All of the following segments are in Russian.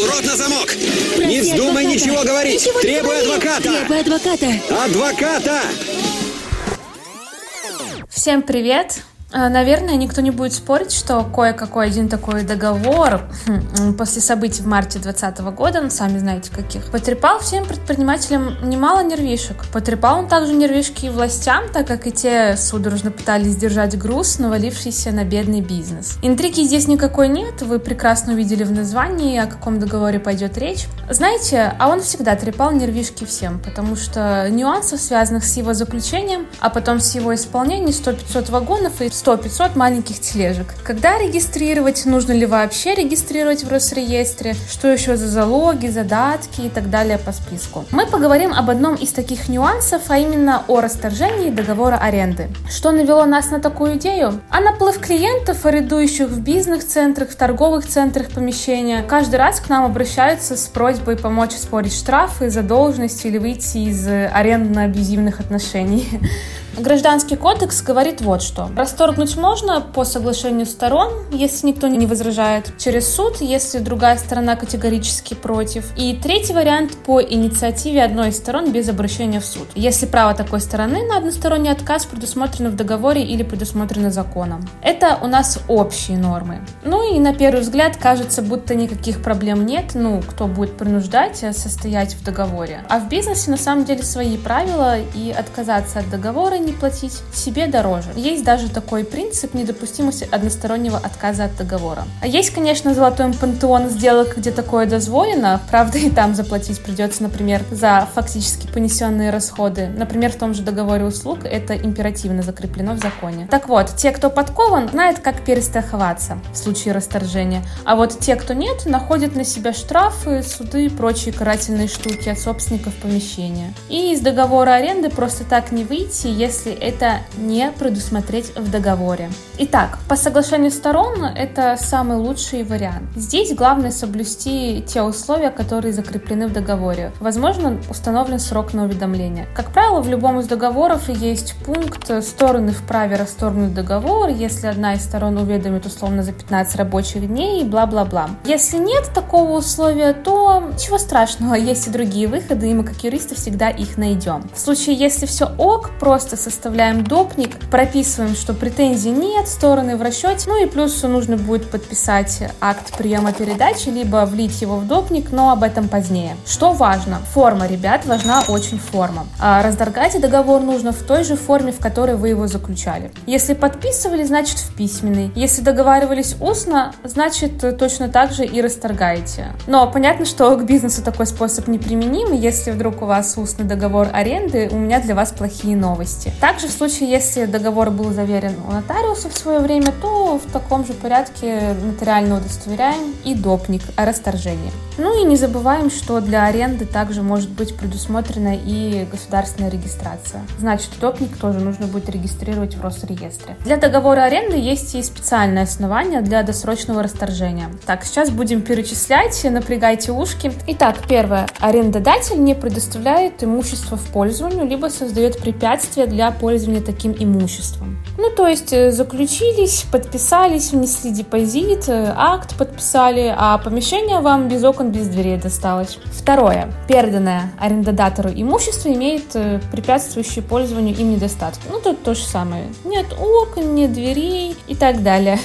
Пол, рот на замок! Не вздумай адвоката. ничего говорить! Ничего Требуй говори. адвоката! Требуй адвоката. Адвоката! Всем привет! А, Наверное, никто не будет спорить, что кое-какой один такой договор хм, после событий в марте 2020 года, ну, сами знаете каких, потрепал всем предпринимателям немало нервишек. Потрепал он также нервишки и властям, так как и те судорожно пытались сдержать груз, навалившийся на бедный бизнес. Интриги здесь никакой нет, вы прекрасно увидели в названии, о каком договоре пойдет речь. Знаете, а он всегда трепал нервишки всем, потому что нюансов, связанных с его заключением, а потом с его исполнением 100-500 вагонов и 100-500 маленьких тележек. Когда регистрировать, нужно ли вообще регистрировать в Росреестре, что еще за залоги, задатки и так далее по списку. Мы поговорим об одном из таких нюансов, а именно о расторжении договора аренды. Что навело нас на такую идею? А наплыв клиентов, арендующих в бизнес-центрах, в торговых центрах помещения, каждый раз к нам обращаются с просьбой помочь спорить штрафы, задолженности или выйти из арендно-абьюзивных отношений. Гражданский кодекс говорит вот что. Расторгнуть можно по соглашению сторон, если никто не возражает, через суд, если другая сторона категорически против. И третий вариант по инициативе одной из сторон без обращения в суд. Если право такой стороны на односторонний отказ предусмотрено в договоре или предусмотрено законом. Это у нас общие нормы. Ну и на первый взгляд кажется, будто никаких проблем нет, ну, кто будет принуждать э, состоять в договоре. А в бизнесе на самом деле свои правила, и отказаться от договора не платить себе дороже. Есть даже такой принцип недопустимости одностороннего отказа от договора. А есть, конечно, золотой пантеон сделок, где такое дозволено, правда и там заплатить придется, например, за фактически понесенные расходы. Например, в том же договоре услуг это императивно закреплено в законе. Так вот, те, кто подкован, знают, как перестраховаться в случае расторжения. А вот те, кто нет, находят на себя штрафы, суды и прочие карательные штуки от собственников помещения. И из договора аренды просто так не выйти, если это не предусмотреть в договоре. Итак, по соглашению сторон это самый лучший вариант. Здесь главное соблюсти те условия, которые закреплены в договоре. Возможно, установлен срок на уведомление. Как правило, в любом из договоров есть пункт «стороны вправе расторгнуть договор, если одна из сторон уведомит условно за 15 рабочих дней» и бла-бла-бла. Если нет такого условия, то ничего страшного, есть и другие выходы, и мы как юристы всегда их найдем. В случае, если все ок, просто составляем допник, прописываем, что претензий нет, стороны в расчете, ну и плюс нужно будет подписать акт приема передачи, либо влить его в допник, но об этом позднее. Что важно? Форма, ребят, важна очень форма. А разторгать договор нужно в той же форме, в которой вы его заключали. Если подписывали, значит в письменной. Если договаривались устно, значит точно так же и расторгаете. Но понятно, что к бизнесу такой способ не применим, и если вдруг у вас устный договор аренды, у меня для вас плохие новости. Также в случае, если договор был заверен у нотариуса в свое время, то в таком же порядке нотариально удостоверяем и допник о расторжении. Ну и не забываем, что для аренды также может быть предусмотрена и государственная регистрация. Значит, допник тоже нужно будет регистрировать в Росреестре. Для договора аренды есть и специальное основание для досрочного расторжения. Так, сейчас будем перечислять, напрягайте ушки. Итак, первое. Арендодатель не предоставляет имущество в пользование, либо создает препятствия для пользования таким имуществом. Ну, то есть э, заключились, подписались, внесли депозит, э, акт подписали, а помещение вам без окон, без дверей досталось. Второе. Переданное арендодатору имущество имеет э, препятствующие пользованию им недостатки. Ну, тут то же самое. Нет окон, нет дверей и так далее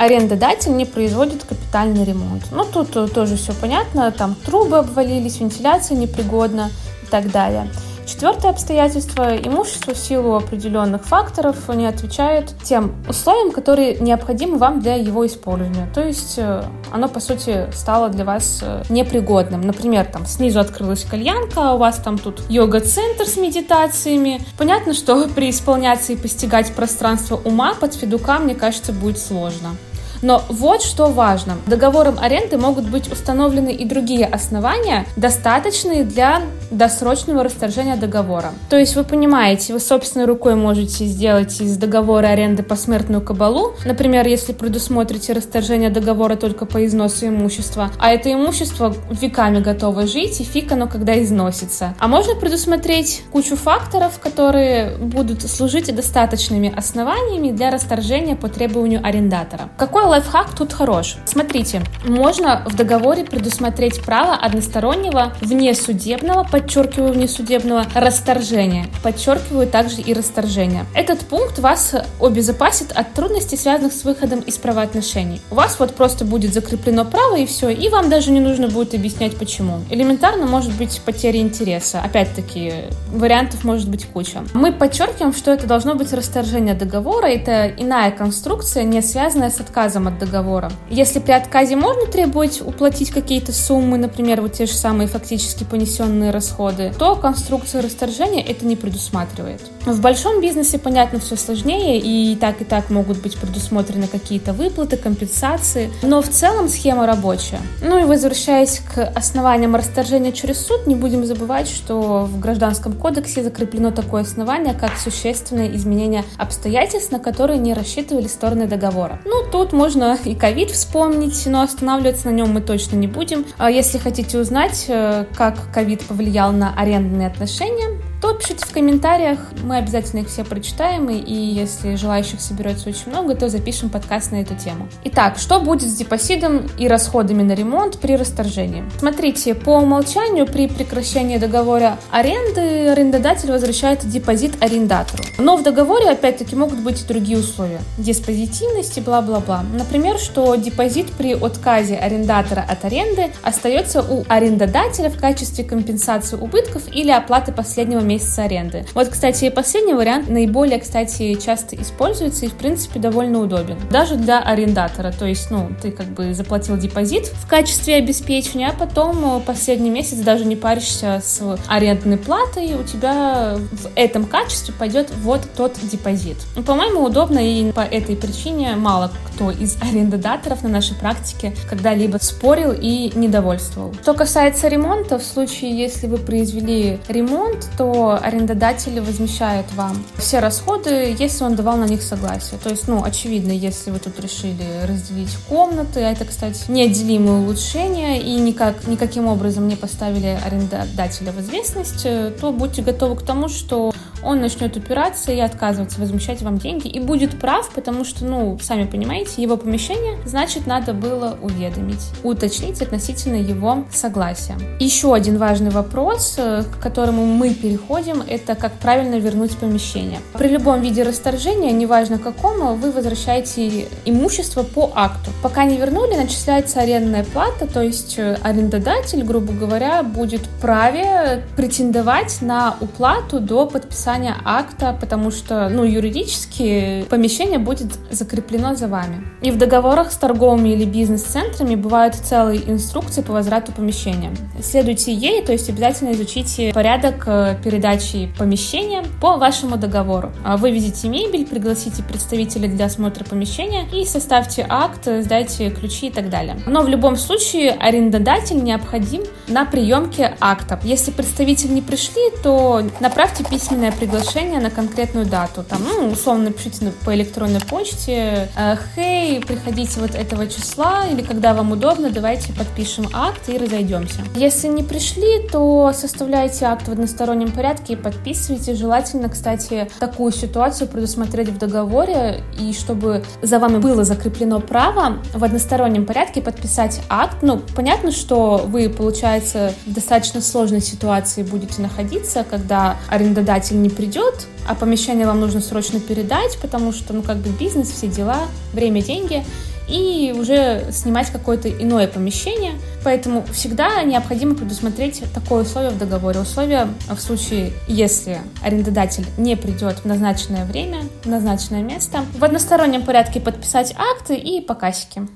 арендодатель не производит капитальный ремонт. Ну, тут тоже все понятно, там трубы обвалились, вентиляция непригодна и так далее. Четвертое обстоятельство – имущество в силу определенных факторов не отвечает тем условиям, которые необходимы вам для его использования. То есть э, оно, по сути, стало для вас э, непригодным. Например, там снизу открылась кальянка, а у вас там тут йога-центр с медитациями. Понятно, что преисполняться и постигать пространство ума под федука, мне кажется, будет сложно. Но вот что важно. Договором аренды могут быть установлены и другие основания, достаточные для досрочного расторжения договора. То есть вы понимаете, вы собственной рукой можете сделать из договора аренды посмертную кабалу, например, если предусмотрите расторжение договора только по износу имущества, а это имущество веками готово жить, и фиг оно когда износится. А можно предусмотреть кучу факторов, которые будут служить достаточными основаниями для расторжения по требованию арендатора. Какой лайфхак тут хорош. Смотрите, можно в договоре предусмотреть право одностороннего внесудебного, подчеркиваю, внесудебного расторжения. Подчеркиваю также и расторжения. Этот пункт вас обезопасит от трудностей, связанных с выходом из правоотношений. У вас вот просто будет закреплено право и все, и вам даже не нужно будет объяснять почему. Элементарно может быть потеря интереса. Опять-таки, вариантов может быть куча. Мы подчеркиваем, что это должно быть расторжение договора, это иная конструкция, не связанная с отказом от договора. Если при отказе можно требовать уплатить какие-то суммы, например, вот те же самые фактически понесенные расходы, то конструкция расторжения это не предусматривает. В большом бизнесе, понятно, все сложнее, и так и так могут быть предусмотрены какие-то выплаты, компенсации, но в целом схема рабочая. Ну и возвращаясь к основаниям расторжения через суд, не будем забывать, что в Гражданском кодексе закреплено такое основание, как существенное изменение обстоятельств, на которые не рассчитывали стороны договора. Ну, тут можно и ковид вспомнить, но останавливаться на нем мы точно не будем. А если хотите узнать, э, как ковид повлиял на арендные отношения, то пишите в комментариях, мы обязательно их все прочитаем, и если желающих соберется очень много, то запишем подкаст на эту тему. Итак, что будет с депозитом и расходами на ремонт при расторжении? Смотрите, по умолчанию при прекращении договора аренды арендодатель возвращает депозит арендатору. Но в договоре, опять-таки, могут быть и другие условия. Диспозитивность бла-бла-бла. Например, что депозит при отказе арендатора от аренды остается у арендодателя в качестве компенсации убытков или оплаты последнего месяца аренды. Вот, кстати, последний вариант наиболее, кстати, часто используется и, в принципе, довольно удобен. Даже для арендатора. То есть, ну, ты как бы заплатил депозит в качестве обеспечения, а потом э, последний месяц даже не паришься с арендной платой, у тебя в этом качестве пойдет вот тот депозит. Ну, по-моему, удобно, и по этой причине мало кто из арендодаторов на нашей практике когда-либо спорил и недовольствовал. Что касается ремонта, в случае, если вы произвели ремонт, то арендодатель возмещает вам все расходы, если он давал на них согласие. То есть, ну, очевидно, если вы тут решили разделить комнаты, а это, кстати, неотделимое улучшение, и никак, никаким образом не поставили арендодателя в известность, то будьте готовы к тому, что он начнет упираться и отказываться возмещать вам деньги, и будет прав, потому что, ну, сами понимаете, его помещение, значит, надо было уведомить, уточнить относительно его согласия. Еще один важный вопрос, э, к которому мы переходим, это как правильно вернуть помещение. При любом виде расторжения, неважно какому, вы возвращаете имущество по акту. Пока не вернули, начисляется арендная плата, то есть э, арендодатель, грубо говоря, будет праве претендовать на уплату до подписания подписания акта, потому что, ну, юридически помещение будет закреплено за вами. И в договорах с торговыми или бизнес-центрами бывают целые инструкции по возврату помещения. Следуйте ей, то есть обязательно изучите порядок э, передачи помещения по вашему договору. А выведите мебель, пригласите представителя для осмотра помещения и составьте акт, сдайте ключи и так далее. Но в любом случае арендодатель необходим на приемке акта. Если представитель не пришли, то направьте письменное приглашение на конкретную дату. Там, ну, условно напишите по электронной почте, «Хей, «Э, приходите вот этого числа» или «Когда вам удобно, давайте подпишем акт и разойдемся». Если не пришли, то составляйте акт в одностороннем порядке и подписывайте. Желательно, кстати, такую ситуацию предусмотреть в договоре, и чтобы за вами было закреплено право в одностороннем порядке подписать акт. Ну, понятно, что вы, получается, в достаточно сложной ситуации будете находиться, когда арендодатель не придет, а помещение вам нужно срочно передать, потому что, ну, как бы бизнес, все дела, время, деньги – и уже снимать какое-то иное помещение. Поэтому всегда необходимо предусмотреть такое условие в договоре. Условие в случае, если арендодатель не придет в назначенное время, в назначенное место, в одностороннем порядке подписать акты и по.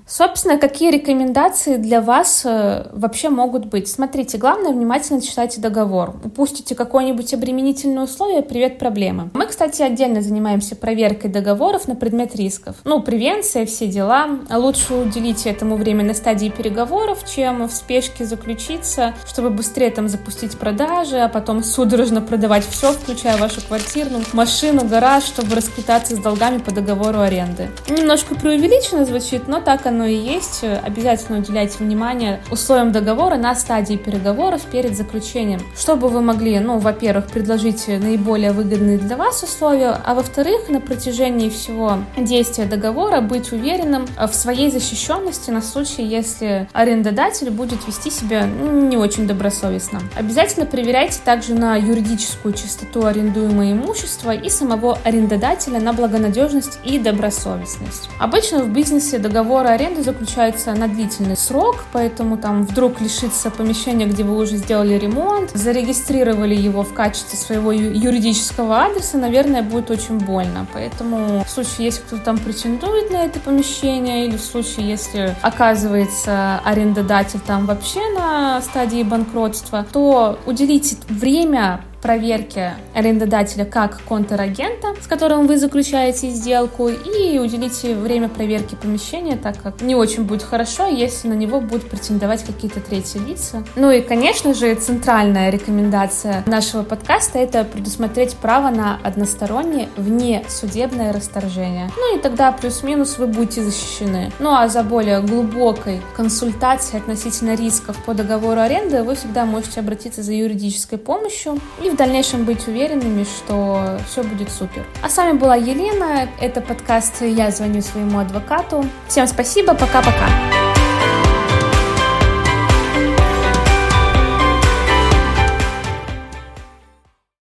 Собственно, какие рекомендации для вас э, вообще могут быть? Смотрите, главное внимательно читайте договор. Упустите какое-нибудь обременительное условие, привет проблемы. Мы, кстати, отдельно занимаемся проверкой договоров на предмет рисков. Ну, превенция, все дела. Лучше уделить этому время на стадии переговоров, чем прямо в спешке заключиться, чтобы быстрее там запустить продажи, а потом судорожно продавать все, включая вашу квартиру, машину, гараж, чтобы расквитаться с долгами по договору аренды. Немножко преувеличено звучит, но так оно и есть. Обязательно уделяйте внимание условиям договора на стадии переговоров перед заключением, чтобы вы могли, ну, во-первых, предложить наиболее выгодные для вас условия, а во-вторых, на протяжении всего действия договора быть уверенным в своей защищенности на случай, если арендодатель будет вести себя ну, не очень добросовестно. Обязательно проверяйте также на юридическую чистоту арендуемого имущества и самого арендодателя на благонадежность и добросовестность. Обычно в бизнесе договор аренды заключается на длительный срок, поэтому там вдруг лишиться помещения, где вы уже сделали ремонт, зарегистрировали его в качестве своего юридического адреса, наверное, будет очень больно. Поэтому в случае, если кто-то там претендует на это помещение, или в случае, если оказывается арендодатель там вообще на стадии банкротства, то уделите время проверки арендодателя как контрагента, с которым вы заключаете сделку, и уделите время проверки помещения, так как не очень будет хорошо, если на него будут претендовать какие-то третьи лица. Ну и, конечно же, центральная рекомендация нашего подкаста — это предусмотреть право на одностороннее внесудебное расторжение. Ну и тогда плюс-минус вы будете защищены. Ну а за более глубокой консультацией относительно рисков по договору аренды вы всегда можете обратиться за юридической помощью и в дальнейшем быть уверенными, что все будет супер. А с вами была Елена, это подкаст «Я звоню своему адвокату». Всем спасибо, пока-пока.